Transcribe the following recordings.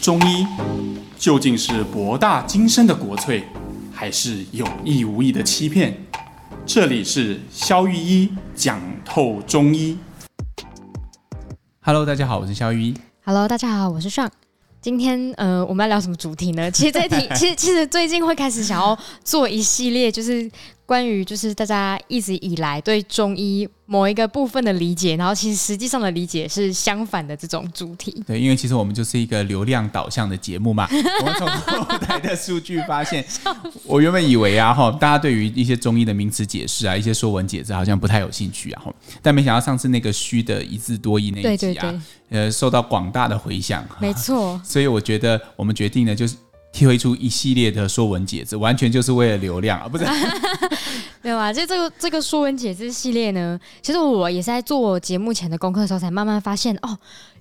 中医究竟是博大精深的国粹，还是有意无意的欺骗？这里是肖玉一讲透中医。Hello，大家好，我是肖玉一。Hello，大家好，我是尚。今天呃，我们要聊什么主题呢？其实这题，其实其实最近会开始想要做一系列，就是。关于就是大家一直以来对中医某一个部分的理解，然后其实实际上的理解是相反的这种主题。对，因为其实我们就是一个流量导向的 节目嘛。我们从后台的数据发现，我原本以为啊哈，大家对于一些中医的名词解释啊，一些说文解字好像不太有兴趣啊，但没想到上次那个虚的一字多义那一集啊，对对对呃，受到广大的回响。没错。所以我觉得我们决定呢，就是。推出一系列的说文解字，完全就是为了流量啊！不是，没有啊。就这个这个说文解字系列呢，其实我也是在做节目前的功课的时候，才慢慢发现哦，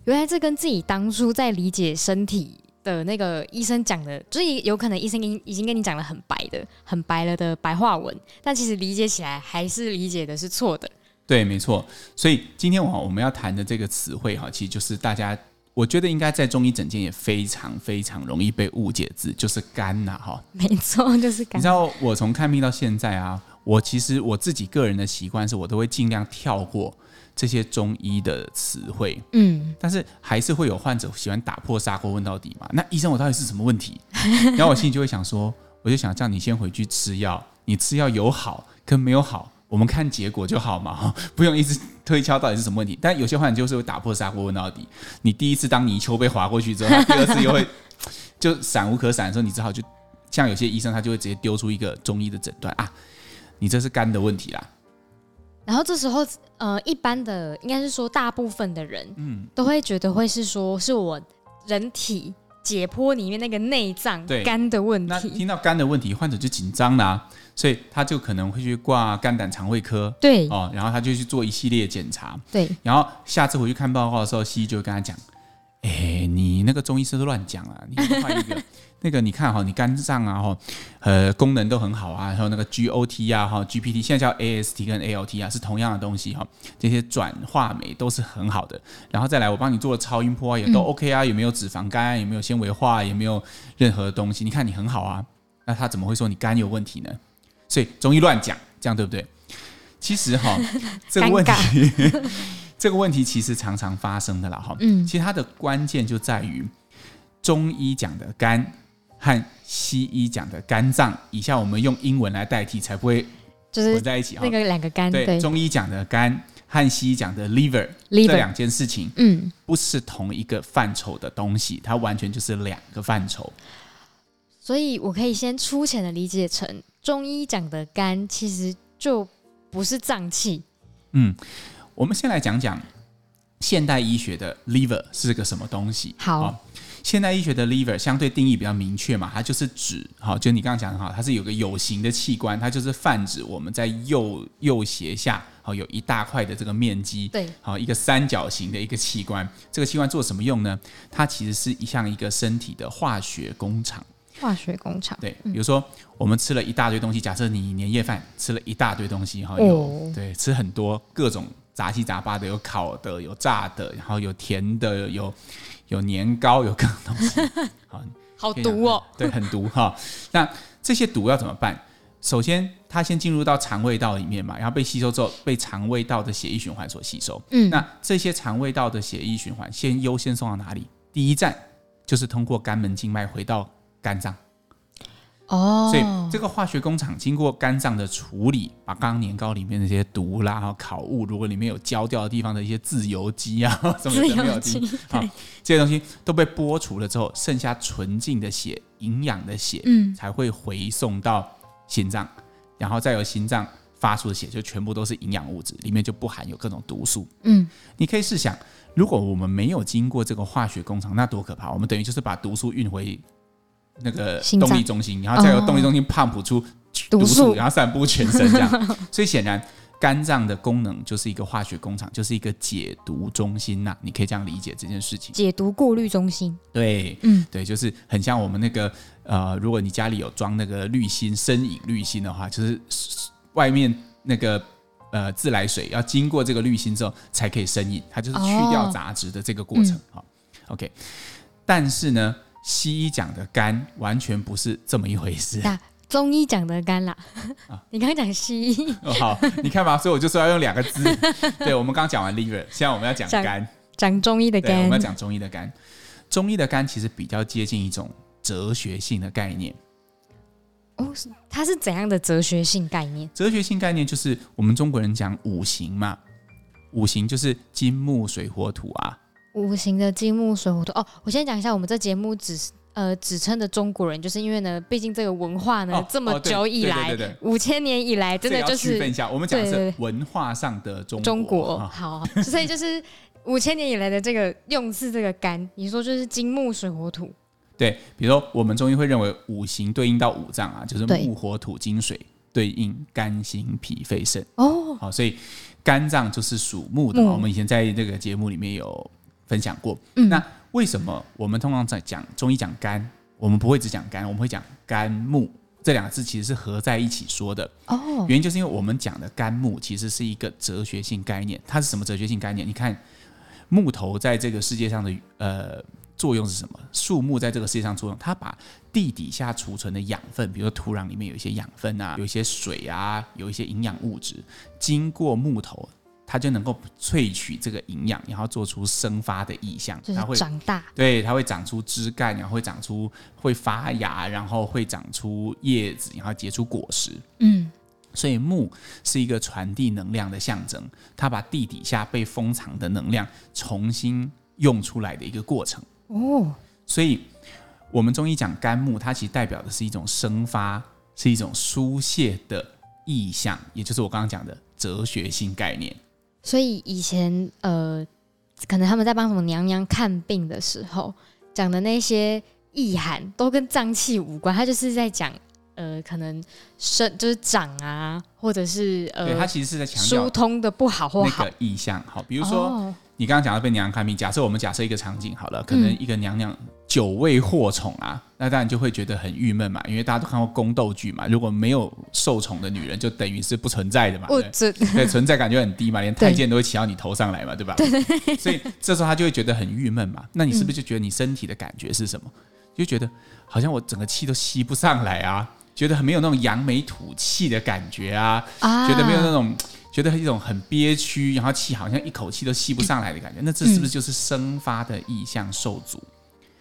原来这跟自己当初在理解身体的那个医生讲的，就是有可能医生已已经跟你讲了很白的、很白了的白话文，但其实理解起来还是理解的是错的。对，没错。所以今天我我们要谈的这个词汇哈，其实就是大家。我觉得应该在中医诊间也非常非常容易被误解字，就是肝呐，哈，没错，就是肝。你知道我从看病到现在啊，我其实我自己个人的习惯是我都会尽量跳过这些中医的词汇，嗯，但是还是会有患者喜欢打破砂锅问到底嘛。那医生，我到底是什么问题？然后我心里就会想说，我就想叫你先回去吃药，你吃药有好跟没有好。我们看结果就好嘛，不用一直推敲到底是什么问题。但有些患者就是会打破砂锅问到底。你第一次当泥鳅被划过去之后，第二次又会就闪无可闪的时候，你只好就像有些医生他就会直接丢出一个中医的诊断啊，你这是肝的问题啦。然后这时候呃，一般的应该是说大部分的人嗯都会觉得会是说是我人体解剖里面那个内脏肝的问题。那听到肝的问题，患者就紧张啦。所以他就可能会去挂肝胆肠胃科，对哦，然后他就去做一系列检查，对，然后下次回去看报告的时候，西医就会跟他讲，哎，你那个中医师都乱讲啊，你换一个，那个你看哈，你肝脏啊哈，呃，功能都很好啊，还有那个 GOT 啊哈，GPT 现在叫 AST 跟 ALT 啊，是同样的东西哈，这些转化酶都是很好的，然后再来我帮你做了超音波啊，也都 OK 啊，有没有脂肪肝，有没有纤维化，有没有任何东西？你看你很好啊，那他怎么会说你肝有问题呢？所以中医乱讲，这样对不对？其实哈，这个问题，这个问题其实常常发生的啦哈。嗯，其实它的关键就在于中医讲的肝和西医讲的肝脏，以下我们用英文来代替，才不会就是混在一起。那个两个肝，对，中医讲的肝和西医讲的 liver，这两件事情，嗯，不是同一个范畴的东西，它完全就是两个范畴。所以我可以先粗浅的理解成，中医讲的肝其实就不是脏器。嗯，我们先来讲讲现代医学的 liver 是个什么东西。好，哦，现代医学的 liver 相对定义比较明确嘛，它就是指，好，就你刚刚讲的哈，它是有个有形的器官，它就是泛指我们在右右斜下，好，有一大块的这个面积，对，好，一个三角形的一个器官。这个器官做什么用呢？它其实是一像一个身体的化学工厂。化学工厂对，比如说我们吃了一大堆东西，假设你年夜饭吃了一大堆东西哈，有、哦、对吃很多各种杂七杂八的，有烤的，有炸的，然后有甜的，有有年糕，有各种东西，好，好毒哦，对，很毒哈。那这些毒要怎么办？首先，它先进入到肠胃道里面嘛，然后被吸收之后，被肠胃道的血液循环所吸收。嗯，那这些肠胃道的血液循环先优先送到哪里？第一站就是通过肝门静脉回到。肝脏哦，所以这个化学工厂经过肝脏的处理，把刚刚年糕里面那些毒啦、然后烤物，如果里面有焦掉的地方的一些自由基啊 什么的没有基，好，这些东西都被剥除了之后，剩下纯净的血、营养的血，嗯，才会回送到心脏，然后再由心脏发出的血就全部都是营养物质，里面就不含有各种毒素。嗯，你可以试想，如果我们没有经过这个化学工厂，那多可怕！我们等于就是把毒素运回。那个动力中心，然后再由动力中心 pump 出毒素，然后散布全身这样。所以显然，肝脏的功能就是一个化学工厂，就是一个解毒中心呐。你可以这样理解这件事情。解毒过滤中心。对，嗯，对，就是很像我们那个呃，如果你家里有装那个滤芯，生饮滤芯的话，就是外面那个呃自来水要经过这个滤芯之后才可以生饮，它就是去掉杂质的这个过程。好，OK。但是呢。西医讲的肝完全不是这么一回事。中医讲的肝啦，啊、你刚刚讲西医、哦，好，你看吧，所以我就说要用两个字。对，我们刚刚讲完 liver，现在我们要讲肝，讲中医的肝，我们要讲中医的肝。中医的肝其实比较接近一种哲学性的概念。哦，它是怎样的哲学性概念？哲学性概念就是我们中国人讲五行嘛，五行就是金木水火土啊。五行的金木水火土。哦，我先讲一下，我们这节目只是。呃，指称的中国人，就是因为呢，毕竟这个文化呢，哦、这么久以来，五千年以来，真的就是区分一下，我们讲的是文化上的中国。中国好，所以就是五千年以来的这个用字，这个肝，你说就是金木水火土。对，比如说我们中医会认为五行对应到五脏啊，就是木火土金水对应肝心脾肺肾。哦，好，所以肝脏就是属木的。我们以前在这个节目里面有分享过。嗯，那。为什么我们通常在讲中医讲肝，我们不会只讲肝，我们会讲肝木这两个字其实是合在一起说的。哦，原因就是因为我们讲的肝木其实是一个哲学性概念。它是什么哲学性概念？你看木头在这个世界上的呃作用是什么？树木在这个世界上作用，它把地底下储存的养分，比如说土壤里面有一些养分啊，有一些水啊，有一些营养物质，经过木头。它就能够萃取这个营养，然后做出生发的意象，它会长大。对，它会长出枝干，然后会长出会发芽，然后会长出叶子，然后结出果实。嗯，所以木是一个传递能量的象征，它把地底下被封藏的能量重新用出来的一个过程。哦，所以我们中医讲肝木，它其实代表的是一种生发，是一种疏泄的意象，也就是我刚刚讲的哲学性概念。所以以前呃，可能他们在帮什么娘娘看病的时候讲的那些意涵，都跟脏器无关。他就是在讲呃，可能生就是长啊，或者是呃，对他其实是在强调疏通的不好或好那个意象。好，比如说。哦你刚刚讲到被娘娘看病，假设我们假设一个场景好了，可能一个娘娘久未获宠啊，嗯、那当然就会觉得很郁闷嘛，因为大家都看过宫斗剧嘛，如果没有受宠的女人，就等于是不存在的嘛，对，对，存在感就很低嘛，连太监都会骑到你头上来嘛，对吧？对，所以这时候他就会觉得很郁闷嘛，那你是不是就觉得你身体的感觉是什么？就觉得好像我整个气都吸不上来啊，觉得很没有那种扬眉吐气的感觉啊，啊觉得没有那种。觉得一种很憋屈，然后气好像一口气都吸不上来的感觉，那这是不是就是生发的意象受阻？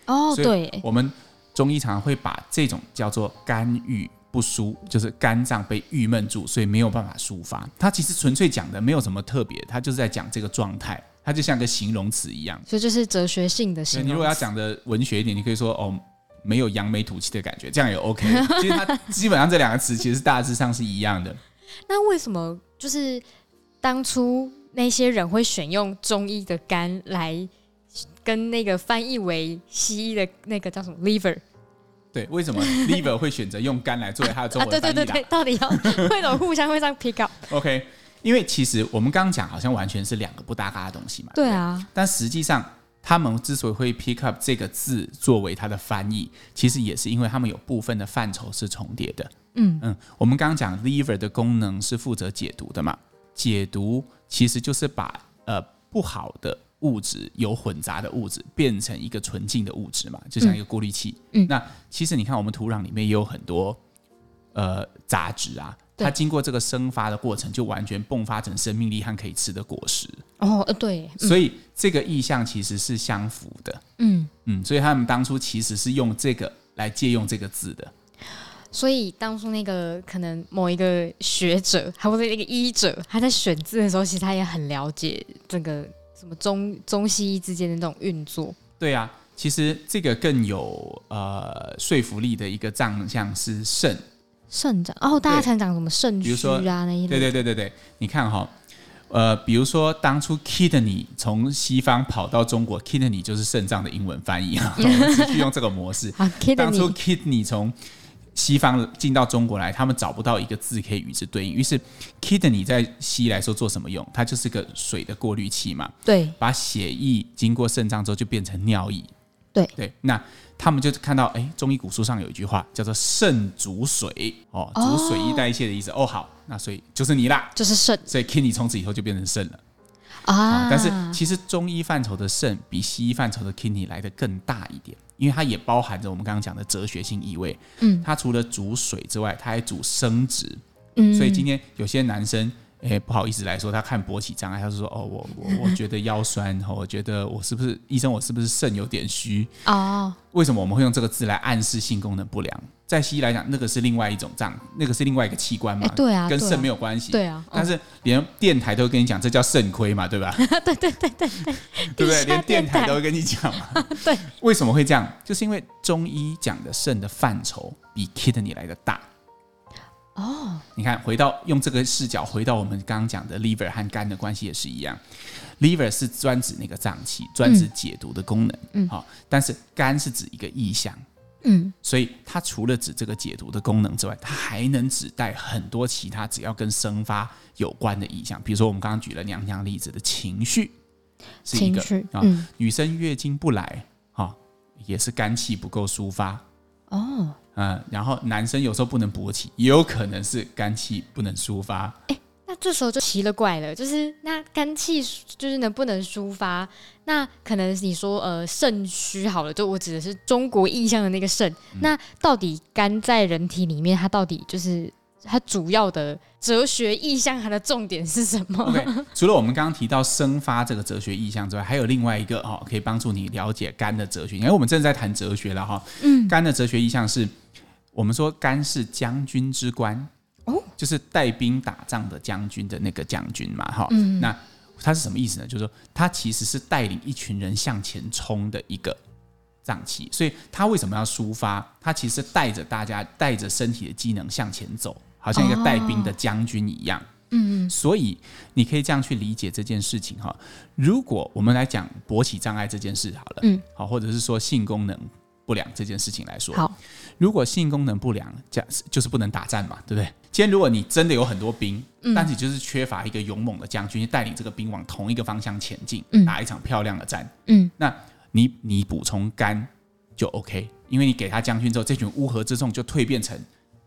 哦，对，我们中医常常会把这种叫做肝郁不舒，就是肝脏被郁闷住，所以没有办法抒发。它其实纯粹讲的没有什么特别，它就是在讲这个状态，它就像个形容词一样。所以就是哲学性的形容。你如果要讲的文学一点，你可以说哦，没有扬眉吐气的感觉，这样也 OK。其实它基本上这两个词其实大致上是一样的。那为什么就是当初那些人会选用中医的肝来跟那个翻译为西医的那个叫什么 liver？对，为什么 liver 会选择用肝来作为它的中文翻译？啊，对对对，到底要为什么互相会这样 pick up？OK，因为其实我们刚刚讲好像完全是两个不搭嘎的东西嘛。对啊，但实际上他们之所以会 pick up 这个字作为它的翻译，其实也是因为他们有部分的范畴是重叠的。嗯嗯，我们刚刚讲 liver 的功能是负责解读的嘛，解读其实就是把呃不好的物质、有混杂的物质变成一个纯净的物质嘛，就像一个过滤器。嗯，那其实你看我们土壤里面也有很多呃杂质啊，它经过这个生发的过程，就完全迸发成生命力和可以吃的果实。哦，呃，对，所以这个意象其实是相符的。嗯嗯，所以他们当初其实是用这个来借用这个字的。所以当初那个可能某一个学者，还或者那个医者，他在选字的时候，其实他也很了解这个什么中中西医之间的那种运作。对啊，其实这个更有呃说服力的一个藏象是肾。肾脏哦，大家常讲什么肾虚啊那一类。对对对对对，你看哈、哦，呃，比如说当初 kidney 从西方跑到中国，kidney 就是肾脏的英文翻译啊，我们继续用这个模式。啊、当初 kidney 从西方进到中国来，他们找不到一个字可以与之对应，于是 kidney 在西医来说做什么用？它就是个水的过滤器嘛。对，把血液经过肾脏之后就变成尿液。对对，那他们就看到，哎，中医古书上有一句话叫做“肾主水”，哦，主水液代谢的意思。哦，哦，好，那所以就是你啦，就是肾，所以 kidney 从此以后就变成肾了。啊。但是其实中医范畴的肾比西医范畴的 kidney 来的更大一点，因为它也包含着我们刚刚讲的哲学性意味。嗯，它除了主水之外，它还主生殖。嗯，所以今天有些男生。哎、欸，不好意思来说，他看勃起障碍，他就说：“哦，我我我觉得腰酸，我觉得我是不是医生？我是不是肾有点虚？哦，为什么我们会用这个字来暗示性功能不良？在西医来讲，那个是另外一种脏，那个是另外一个器官嘛？欸、对啊，跟肾没有关系。对啊，但是连电台都会跟你讲，这叫肾亏嘛，对吧？对对对对对，对不对？连电台都会跟你讲嘛。对，为什么会这样？就是因为中医讲的肾的范畴比 kidney 来的大。哦，你看，回到用这个视角，回到我们刚刚讲的 liver 和肝的关系也是一样。liver 是专指那个脏器，专指解毒的功能。嗯，好，但是肝是指一个意象。嗯，所以它除了指这个解毒的功能之外，它还能指代很多其他只要跟生发有关的意象。比如说我们刚刚举了娘娘例子的情绪，是一个啊，女生月经不来，哦，也是肝气不够抒发。哦。嗯，然后男生有时候不能勃起，也有可能是肝气不能抒发。哎，那这时候就奇了怪了，就是那肝气就是能不能抒发？那可能你说呃肾虚好了，就我指的是中国意象的那个肾。嗯、那到底肝在人体里面，它到底就是？它主要的哲学意象，它的重点是什么？Okay, 除了我们刚刚提到生发这个哲学意象之外，还有另外一个哦，可以帮助你了解肝的哲学。因为我们正在谈哲学了哈。嗯，肝的哲学意象是我们说干是将军之官哦，就是带兵打仗的将军的那个将军嘛哈。嗯，那他是什么意思呢？就是说他其实是带领一群人向前冲的一个脏器，所以他为什么要抒发？他其实带着大家，带着身体的机能向前走。好像一个带兵的将军一样，嗯，所以你可以这样去理解这件事情哈。如果我们来讲勃起障碍这件事好了，嗯，好，或者是说性功能不良这件事情来说，好，如果性功能不良，这样就是不能打战嘛，对不对？今天如果你真的有很多兵，但是就是缺乏一个勇猛的将军带领这个兵往同一个方向前进，打一场漂亮的战，嗯，那你你补充肝就 OK，因为你给他将军之后，这群乌合之众就蜕变成。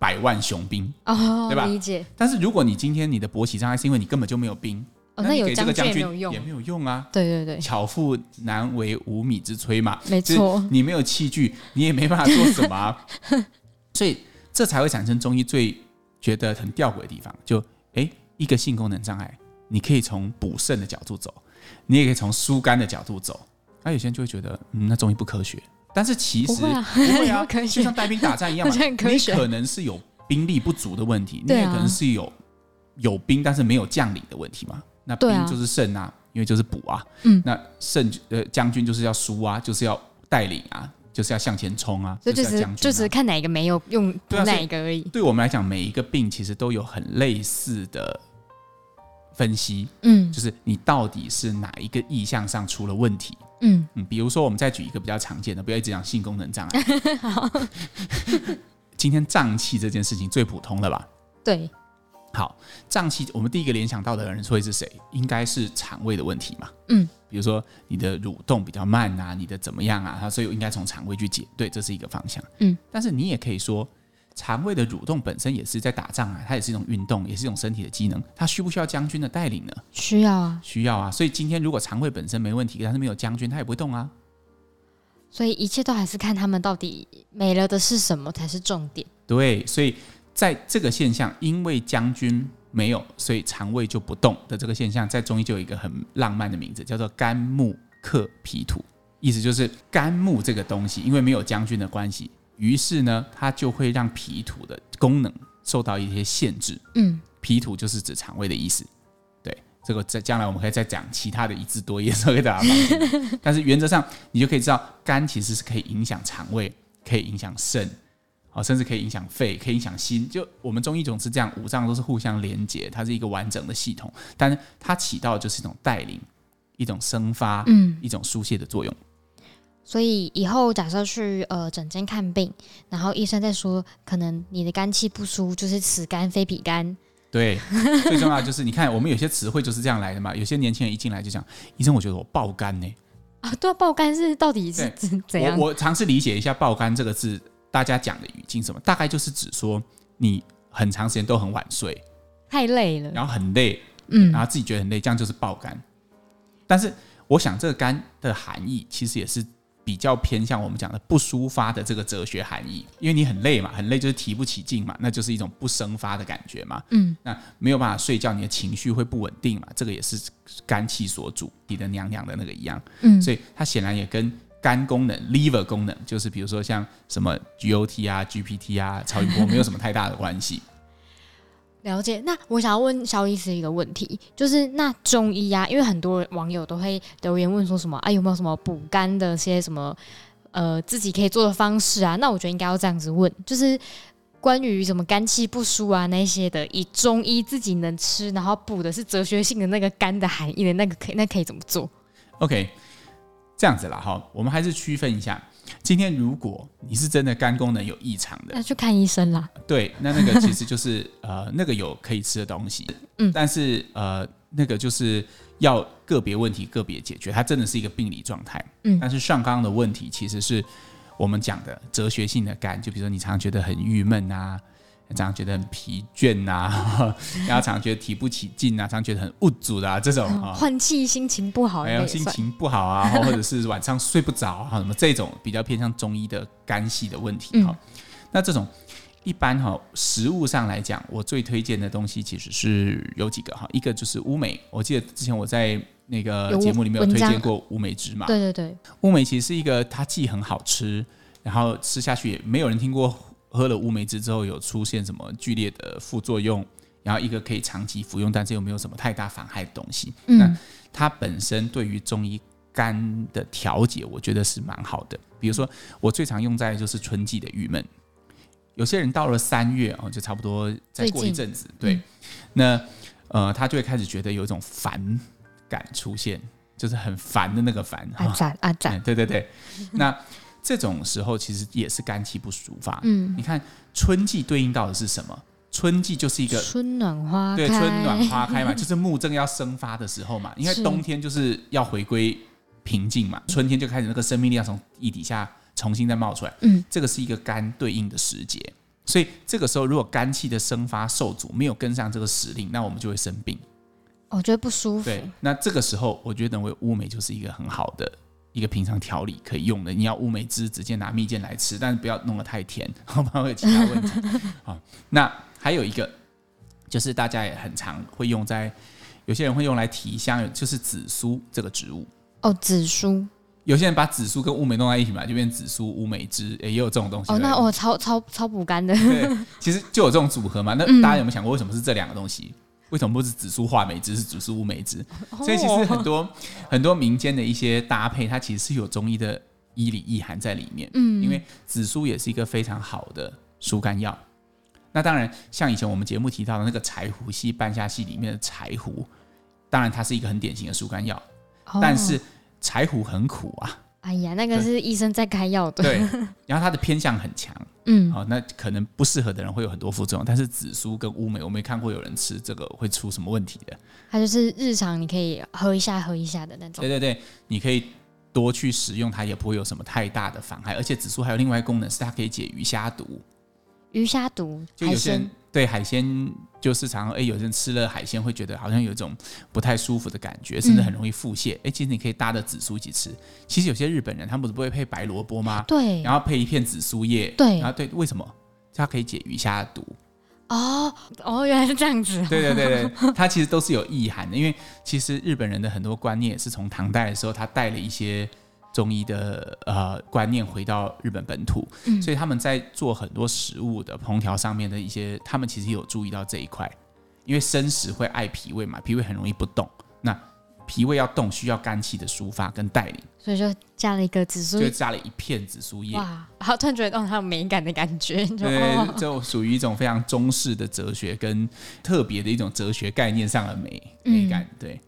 百万雄兵哦，对吧？理解。但是如果你今天你的勃起障碍是因为你根本就没有兵，哦，那有这个将军也没有用，啊。对对对，巧妇难为无米之炊嘛，没错。你没有器具，你也没办法做什么啊。所以这才会产生中医最觉得很吊诡的地方。就哎，一个性功能障碍，你可以从补肾的角度走，你也可以从疏肝的角度走。那有些人就会觉得，嗯，那中医不科学。但是其实不会啊，会啊就像带兵打仗一样嘛。你可能是有兵力不足的问题，你也可能是有有兵但是没有将领的问题嘛。那兵就是胜啊，因为就是补啊。嗯，那胜呃将军就是要输啊，就是要带领啊，就是要向前冲啊。就只是就只是看哪一个没有用补哪一个而已。对我们来讲，每一个病其实都有很类似的分析。嗯，就是你到底是哪一个意向上出了问题。嗯嗯，比如说，我们再举一个比较常见的，不要一直讲性功能障碍。好，今天胀气这件事情最普通了吧？对。好，胀气，我们第一个联想到的人会是谁？应该是肠胃的问题嘛？嗯，比如说你的蠕动比较慢啊，你的怎么样啊？所以应该从肠胃去解。对，这是一个方向。嗯，但是你也可以说。肠胃的蠕动本身也是在打仗啊，它也是一种运动，也是一种身体的机能。它需不需要将军的带领呢？需要啊，需要啊。所以今天如果肠胃本身没问题，但是没有将军，它也不会动啊。所以一切都还是看他们到底没了的是什么才是重点。对，所以在这个现象，因为将军没有，所以肠胃就不动的这个现象，在中医就有一个很浪漫的名字，叫做肝木克脾土。意思就是肝木这个东西，因为没有将军的关系。于是呢，它就会让脾土的功能受到一些限制。嗯，脾土就是指肠胃的意思。对，这个在将来我们可以再讲其他的一字多义，说给大家听。但是原则上，你就可以知道，肝其实是可以影响肠胃，可以影响肾，哦，甚至可以影响肺，可以影响心。就我们中医总是这样，五脏都是互相连接，它是一个完整的系统。但是它起到就是一种带领、一种生发、嗯，一种疏泄的作用。所以以后假设去呃诊间看病，然后医生在说，可能你的肝气不舒，就是此肝非彼肝。对，最重要就是你看，我们有些词汇就是这样来的嘛。有些年轻人一进来就讲，医生，我觉得我爆肝呢。啊，对啊，爆肝是到底是怎样？我我尝试理解一下“爆肝”这个字，大家讲的语境什么？大概就是指说你很长时间都很晚睡，太累了，然后很累，嗯，然后自己觉得很累，这样就是爆肝。但是我想这个肝的含义其实也是比较偏向我们讲的不抒发的这个哲学含义，因为你很累嘛，很累就是提不起劲嘛，那就是一种不生发的感觉嘛。嗯，那没有办法睡觉，你的情绪会不稳定嘛，这个也是肝气所主，你的娘娘的那个一样。嗯，所以它显然也跟肝功能、liver 功能，就是比如说像什么 GOT 啊、GPT 啊、超音波，没有什么太大的关系。了解。那我想要问肖医师一个问题，就是那中医啊，因为很多网友都会留言问说什么啊，有没有什么补肝的些什么呃自己可以做的方式啊？那我觉得应该要这样子问，就是关于什么肝气不舒啊那些的，以中医自己能吃，然后补的是哲学性的那个肝的含义的那个可以，那可以怎么做？OK，这样子啦哈，我们还是区分一下。今天如果你是真的肝功能有异常的，那去看医生啦。对，那那个其实就是呃，那个有可以吃的东西，嗯，但是呃，那个就是要个别问题个别解决，它真的是一个病理状态，嗯。但是上纲的问题其实是我们讲的哲学性的肝，就比如说你常常觉得很郁闷啊。常常觉得很疲倦呐、啊，然后常常觉得提不起劲啊，常常觉得很无助啊，这种换气、心情不好，还有心情不好啊，或者是晚上睡不着啊，什么这种比较偏向中医的肝系的问题哈、嗯。那这种一般哈，食物上来讲，我最推荐的东西其实是有几个哈，一个就是乌梅，我记得之前我在那个节目里面有推荐过乌梅汁嘛，对对对，乌梅其实是一个它既很好吃，然后吃下去也没有人听过。喝了乌梅汁之后有出现什么剧烈的副作用，然后一个可以长期服用，但是又没有什么太大妨害的东西。嗯，那它本身对于中医肝的调节，我觉得是蛮好的。比如说，我最常用在就是春季的郁闷，有些人到了三月哦，就差不多再过一阵子，对，嗯、那呃，他就会开始觉得有一种烦感出现，就是很烦的那个烦。阿展阿展，对对对，那。这种时候其实也是肝气不舒发。嗯，你看春季对应到的是什么？春季就是一个春暖花开，对，春暖花开嘛，就是木正要生发的时候嘛。因为冬天就是要回归平静嘛，春天就开始那个生命力要从地底下重新再冒出来。嗯，这个是一个肝对应的时节，所以这个时候如果肝气的生发受阻，没有跟上这个时令，那我们就会生病。我觉得不舒服。对，那这个时候我觉得认为乌梅就是一个很好的。一个平常调理可以用的，你要乌梅汁直接拿蜜饯来吃，但是不要弄得太甜，好不然会有其他问题。好，那还有一个就是大家也很常会用在，有些人会用来提香，就是紫苏这个植物。哦，紫苏，有些人把紫苏跟乌梅弄在一起嘛，就变紫苏乌梅汁，也有这种东西。哦，那我超超超补肝的。对，其实就有这种组合嘛。那大家有没有想过，为什么是这两个东西？为什么不是紫苏话梅汁，是紫苏乌梅汁？所以其实很多 很多民间的一些搭配，它其实是有中医的医理意涵在里面。嗯，因为紫苏也是一个非常好的疏肝药。那当然，像以前我们节目提到的那个柴胡系、半夏系里面的柴胡，当然它是一个很典型的疏肝药，但是柴胡很苦啊。哎呀，那个是医生在开药的。对，然后它的偏向很强，嗯，好，那可能不适合的人会有很多副作用。但是紫苏跟乌梅，我没看过有人吃这个会出什么问题的。它就是日常你可以喝一下喝一下的那种。对对对，你可以多去食用它，也不会有什么太大的妨害。而且紫苏还有另外一个功能，是它可以解鱼虾毒。鱼虾毒，就有些人对海鲜就是常常哎，有人吃了海鲜会觉得好像有一种不太舒服的感觉，甚至很容易腹泻。哎、嗯，其实你可以搭着紫苏一起吃。其实有些日本人他们不是不会配白萝卜吗？对，然后配一片紫苏叶，对，然后对，为什么？它可以解鱼虾毒。哦哦，原来是这样子。对对对对，它其实都是有意涵的，因为其实日本人的很多观念是从唐代的时候他带了一些。中医的呃观念回到日本本土，嗯，所以他们在做很多食物的烹调上面的一些，他们其实有注意到这一块，因为生食会爱脾胃嘛，脾胃很容易不动，那脾胃要动需要肝气的抒发跟带领，所以就加了一个紫苏，就加了一片紫苏叶，哇，好突然觉得哦，它有美感的感觉，就对，就属于一种非常中式的哲学跟特别的一种哲学概念上的美美感，对。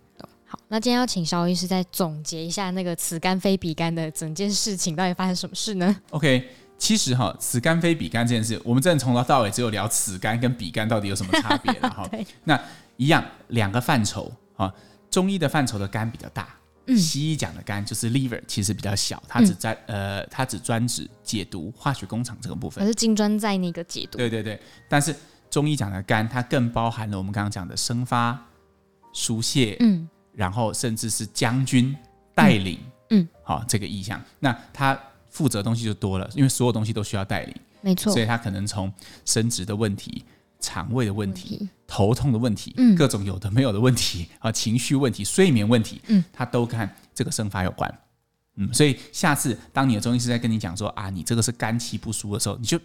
好，那今天要请肖医师再总结一下那个此肝非彼肝的整件事情，到底发生什么事呢？OK，其实哈，此肝非彼肝这件事，我们真的从头到尾只有聊此肝跟彼肝到底有什么差别了哈。那一样两个范畴啊，中医的范畴的肝比较大，嗯，西医讲的肝就是 liver，其实比较小，它只在、嗯、呃，它只专指解毒化学工厂这个部分，而是金专在那个解毒。对对对，但是中医讲的肝，它更包含了我们刚刚讲的生发、疏泄，嗯。然后甚至是将军带领，嗯，好、哦、这个意向，那他负责的东西就多了，因为所有东西都需要带领，没错，所以他可能从生殖的问题、肠胃的问题、问题头痛的问题，嗯。各种有的没有的问题啊，情绪问题、睡眠问题，嗯，他都跟这个生发有关。嗯，所以下次当你的中医师在跟你讲说啊，你这个是肝气不舒的时候，你就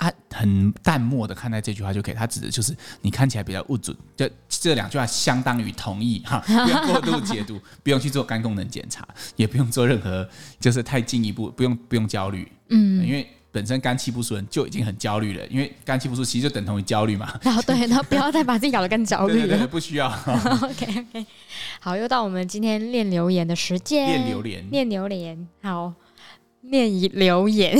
啊很淡漠的看待这句话就可以。他指的就是你看起来比较不准，就这两句话相当于同意哈，不要过度解读，不用去做肝功能检查，也不用做任何就是太进一步，不用不用焦虑，嗯，因为本身肝气不顺就已经很焦虑了，因为肝气不顺其实就等同于焦虑嘛。然后对，然后不要再把自己搞得更焦虑了。对对对，不需要。OK OK，好，又到我们今天念留言的时间。念榴莲，念榴莲，好，念一留言。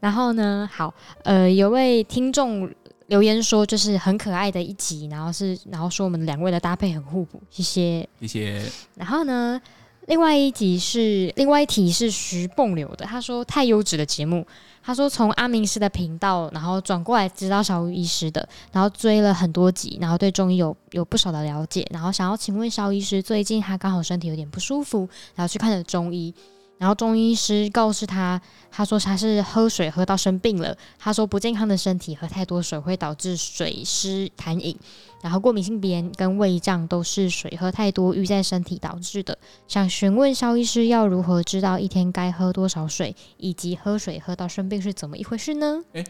然后呢，好，呃，有位听众留言说，就是很可爱的一集，然后是，然后说我们两位的搭配很互补，谢谢，谢谢。然后呢，另外一集是另外一题是徐蹦流的，他说太优质的节目，他说从阿明师的频道，然后转过来知道萧御医师的，然后追了很多集，然后对中医有有不少的了解，然后想要请问萧医师，最近他刚好身体有点不舒服，然后去看了中医。然后中医师告诉他，他说他是喝水喝到生病了。他说不健康的身体喝太多水会导致水湿痰饮，然后过敏性鼻炎跟胃胀都是水喝太多淤在身体导致的。想询问萧医师要如何知道一天该喝多少水，以及喝水喝到生病是怎么一回事呢？哎，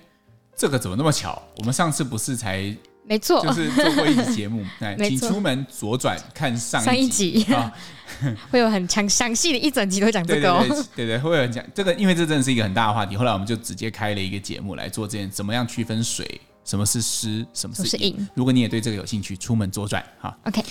这个怎么那么巧？我们上次不是才没错，就是做过一集节目，来，请出门左转看上上一集啊。会有很详详细的一整集都讲这个哦，对对对，对对，会有人讲这个，因为这真的是一个很大的话题。后来我们就直接开了一个节目来做这件，怎么样区分水，什么是湿，什么是硬。如果你也对这个有兴趣，出门左转哈。OK，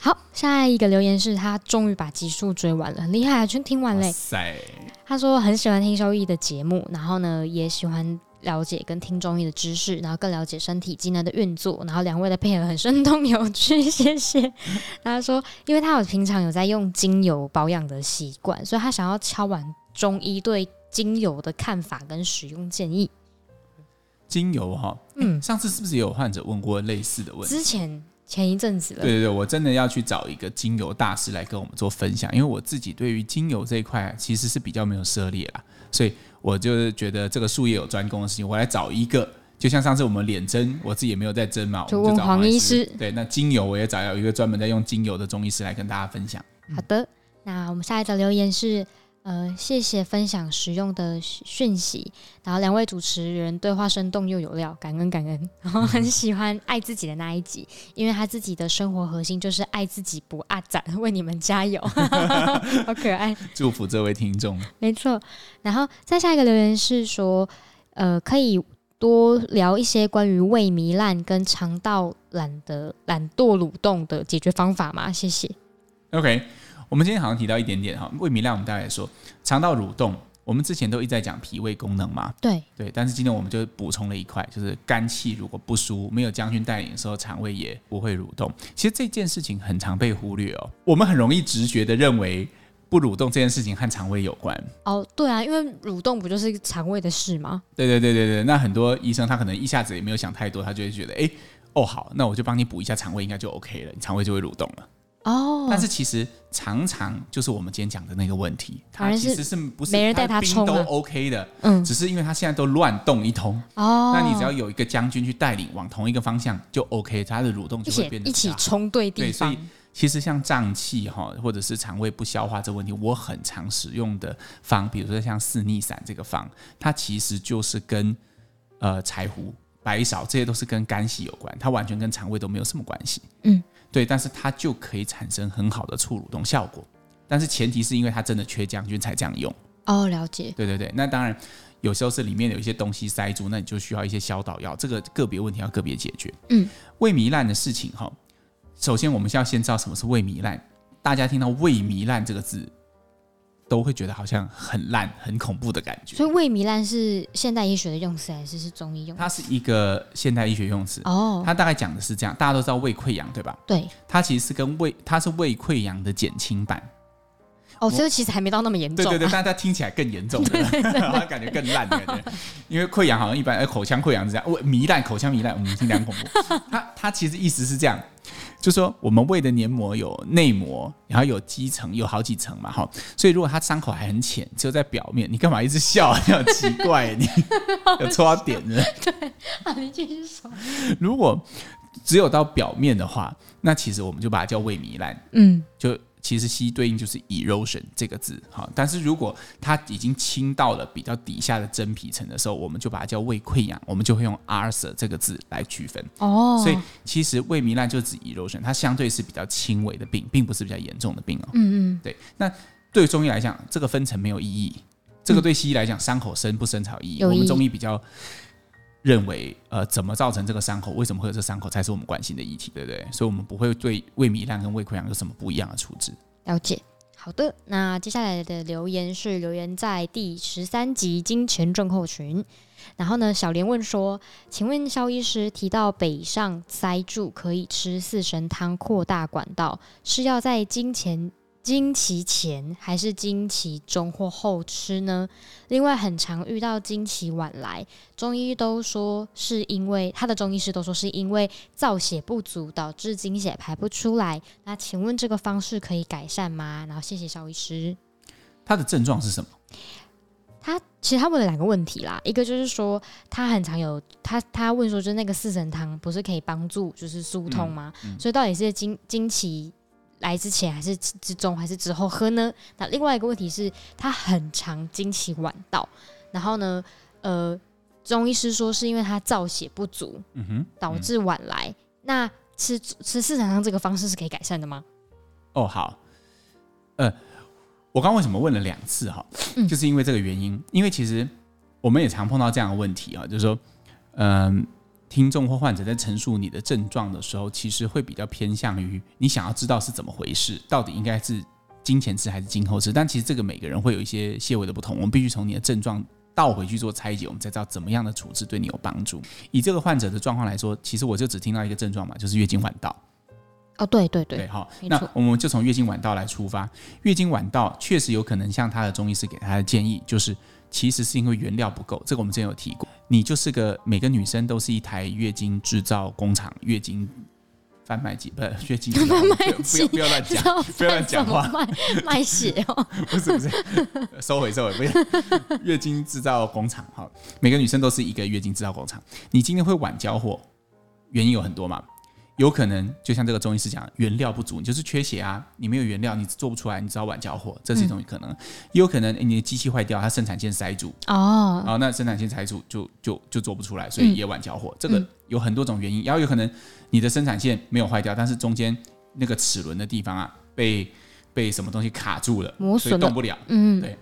好，下一个留言是他终于把集数追完了，很厉害啊，全听完嘞。塞，他说很喜欢听收益的节目，然后呢也喜欢。了解跟听中医的知识，然后更了解身体机能的运作，然后两位的配合很生动有趣，谢谢。他说，因为他有平常有在用精油保养的习惯，所以他想要敲完中医对精油的看法跟使用建议。精油哈，嗯，上次是不是也有患者问过类似的问题？之前前一阵子了，对对对，我真的要去找一个精油大师来跟我们做分享，因为我自己对于精油这一块其实是比较没有涉猎啦，所以。我就是觉得这个术业有专攻的事情，我来找一个，就像上次我们脸针，我自己也没有在针嘛，就问黄医师。对，那精油我也找有一个专门在用精油的中医师来跟大家分享。好的，那我们下一则留言是。呃，谢谢分享实用的讯息，然后两位主持人对话生动又有料，感恩感恩。然后很喜欢爱自己的那一集，因为他自己的生活核心就是爱自己不阿展，为你们加油，好可爱。祝福这位听众。没错，然后再下一个留言是说，呃，可以多聊一些关于胃糜烂跟肠道懒的懒惰蠕动的解决方法吗？谢谢。OK。我们今天好像提到一点点哈，胃糜烂我们大概说肠道蠕动，我们之前都一直在讲脾胃功能嘛，对对，但是今天我们就补充了一块，就是肝气如果不舒，没有将军带领的时候，肠胃也不会蠕动。其实这件事情很常被忽略哦，我们很容易直觉的认为不蠕动这件事情和肠胃有关。哦，对啊，因为蠕动不就是肠胃的事吗？对对对对对，那很多医生他可能一下子也没有想太多，他就会觉得，哎，哦好，那我就帮你补一下肠胃，应该就 OK 了，你肠胃就会蠕动了。哦，但是其实常常就是我们今天讲的那个问题，他其实是不是没人带他冲都 OK 的，嗯，只是因为他现在都乱动一通哦，那你只要有一个将军去带领往同一个方向就 OK，他的蠕动就会变得一起冲对地方。对，所以其实像胀气哈，或者是肠胃不消化这个问题，我很常使用的方，比如说像四逆散这个方，它其实就是跟呃柴胡、白芍这些都是跟肝系有关，它完全跟肠胃都没有什么关系，嗯。对，但是它就可以产生很好的促蠕动效果，但是前提是因为它真的缺将军才这样用。哦，了解。对对对，那当然有时候是里面有一些东西塞住，那你就需要一些消导药，这个个别问题要个别解决。嗯，胃糜烂的事情哈，首先我们是要先知道什么是胃糜烂。大家听到胃糜烂这个字，都会觉得好像很烂、很恐怖的感觉。所以胃糜烂是现代医学的用词还是是中医用词？它是一个现代医学用词哦。它大概讲的是这样，大家都知道胃溃疡对吧？对。它其实是跟胃，它是胃溃疡的减轻版。哦，所以其实还没到那么严重，啊。对对对，但它听起来更严重的，好像感觉更烂的感觉。因为溃疡好像一般，呃，口腔溃疡是这样，胃糜烂，口腔糜烂，我们，听起来很恐怖。它它其实意思是这样。就说我们胃的黏膜有内膜，然后有基层，有好几层嘛，哈。所以如果它伤口还很浅，只有在表面，你干嘛一直笑？你好奇怪，你 有戳到点呢。对，啊，你继续说。如果只有到表面的话，那其实我们就把它叫胃糜烂。嗯，就。其实西对应就是 erosion 这个字，哈，但是如果它已经侵到了比较底下的真皮层的时候，我们就把它叫胃溃疡，我们就会用 ulcer 这个字来区分。哦，所以其实胃糜烂就指 erosion，它相对是比较轻微的病，并不是比较严重的病哦。嗯嗯，对。那对中医来讲，这个分层没有意义，这个对西医来讲，伤口深不深才有意义。我们中医比较。认为呃，怎么造成这个伤口？为什么会有这伤口？才是我们关心的议题，对不对？所以，我们不会对胃糜烂跟胃溃疡有什么不一样的处置。了解。好的，那接下来的留言是留言在第十三集金钱症候群。然后呢，小莲问说：“请问肖医师提到北上塞住可以吃四神汤扩大管道，是要在金钱？”经期前还是经期中或后吃呢？另外，很常遇到经期晚来，中医都说是因为他的中医师都说是因为造血不足导致经血排不出来。那请问这个方式可以改善吗？然后谢谢邵医师。他的症状是什么？他其实他问了两个问题啦，一个就是说他很常有他他问说，就是那个四神汤不是可以帮助就是疏通吗？嗯嗯、所以到底是经经期。来之前还是之中还是之后喝呢？那另外一个问题是，他很常经期晚到，然后呢，呃，中医师说是因为他造血不足，嗯哼，导致晚来。嗯、那吃吃市场上这个方式是可以改善的吗？哦，好，呃，我刚刚为什么问了两次哈？嗯、就是因为这个原因，因为其实我们也常碰到这样的问题啊，就是说，嗯、呃。听众或患者在陈述你的症状的时候，其实会比较偏向于你想要知道是怎么回事，到底应该是经前吃还是经后吃。但其实这个每个人会有一些些微的不同，我们必须从你的症状倒回去做拆解，我们才知道怎么样的处置对你有帮助。以这个患者的状况来说，其实我就只听到一个症状嘛，就是月经晚到。哦，对对对，对，好，那我们就从月经晚到来出发。月经晚到确实有可能像他的中医师给他的建议，就是。其实是因为原料不够，这个我们之前有提过。你就是个每个女生都是一台月经制造工厂，月经贩卖机不是 月经贩卖机，不要不要乱讲，不要乱讲话，卖卖血哦，不 是不是，收回收回，不要。月经制造工厂哈。每个女生都是一个月经制造工厂，你今天会晚交货，原因有很多嘛。有可能就像这个中医师讲，原料不足，你就是缺血啊，你没有原料，你做不出来，你只好晚交货，这是一种可能。嗯、也有可能你的机器坏掉，它生产线塞住哦，然后那生产线塞住就就就做不出来，所以也晚交货。嗯、这个有很多种原因，然后有可能你的生产线没有坏掉，但是中间那个齿轮的地方啊被被什么东西卡住了，了所以动不了。嗯，对。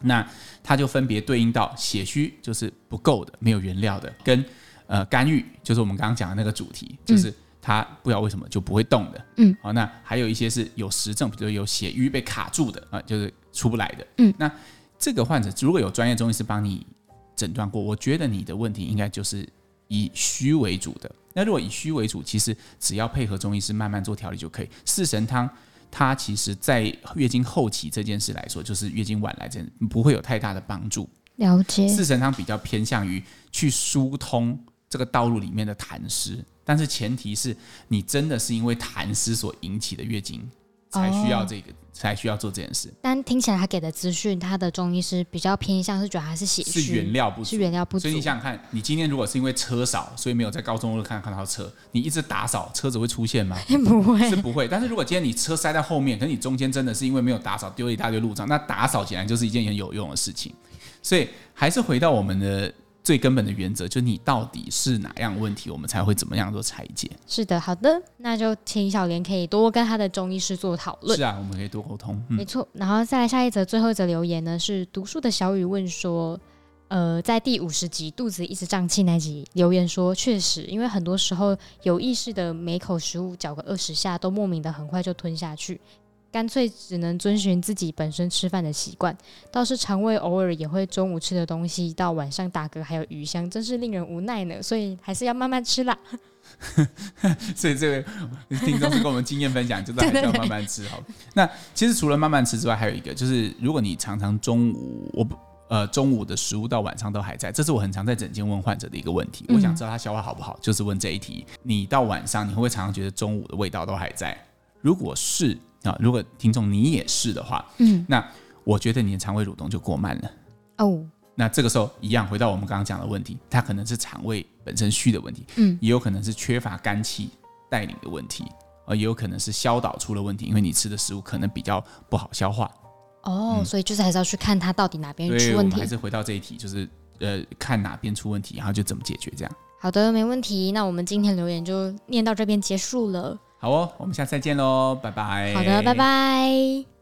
那它就分别对应到血虚，就是不够的，没有原料的，跟。呃，干预就是我们刚刚讲的那个主题，就是它不知道为什么就不会动的。嗯，好，那还有一些是有实证，比如有血瘀被卡住的啊，就是出不来的。嗯，那这个患者如果有专业中医师帮你诊断过，我觉得你的问题应该就是以虚为主的。那如果以虚为主，其实只要配合中医师慢慢做调理就可以。四神汤它其实在月经后期这件事来说，就是月经晚来这不会有太大的帮助。了解，四神汤比较偏向于去疏通。这个道路里面的痰湿，但是前提是你真的是因为痰湿所引起的月经，才需要这个，哦、才需要做这件事。但听起来他给的资讯，他的中医师比较偏向是觉得还是血虚，是原料不足，是原料不足。所以你想想看，你今天如果是因为车少，所以没有在高中路看看到车，你一直打扫，车子会出现吗？不会，是不会。但是如果今天你车塞在后面，可是你中间真的是因为没有打扫，丢了一大堆路障，那打扫显然就是一件很有用的事情。所以还是回到我们的。最根本的原则就是你到底是哪样问题，我们才会怎么样做裁剪。是的，好的，那就请小莲可以多跟他的中医师做讨论。是啊，我们可以多沟通。嗯、没错，然后再来下一则，最后一则留言呢是读书的小雨问说，呃，在第五十集肚子一直胀气那集留言说，确实，因为很多时候有意识的每口食物嚼个二十下，都莫名的很快就吞下去。干脆只能遵循自己本身吃饭的习惯，倒是肠胃偶尔也会中午吃的东西到晚上打嗝还有余香，真是令人无奈呢。所以还是要慢慢吃啦。所以这位听众是跟我们经验分享，就是还是要慢慢吃好。那其实除了慢慢吃之外，还有一个就是，如果你常常中午我不呃中午的食物到晚上都还在，这是我很常在诊间问患者的一个问题。我想知道他消化好不好，就是问这一题。你到晚上你会不会常常觉得中午的味道都还在？如果是啊，如果听众你也是的话，嗯，那我觉得你的肠胃蠕动就过慢了哦。那这个时候一样回到我们刚刚讲的问题，它可能是肠胃本身虚的问题，嗯，也有可能是缺乏肝气带领的问题，呃，也有可能是消导出了问题，因为你吃的食物可能比较不好消化。哦，嗯、所以就是还是要去看它到底哪边出问题。还是回到这一题，就是呃，看哪边出问题，然后就怎么解决这样。好的，没问题。那我们今天留言就念到这边结束了。好哦，我们下次再见喽，拜拜。好的，拜拜。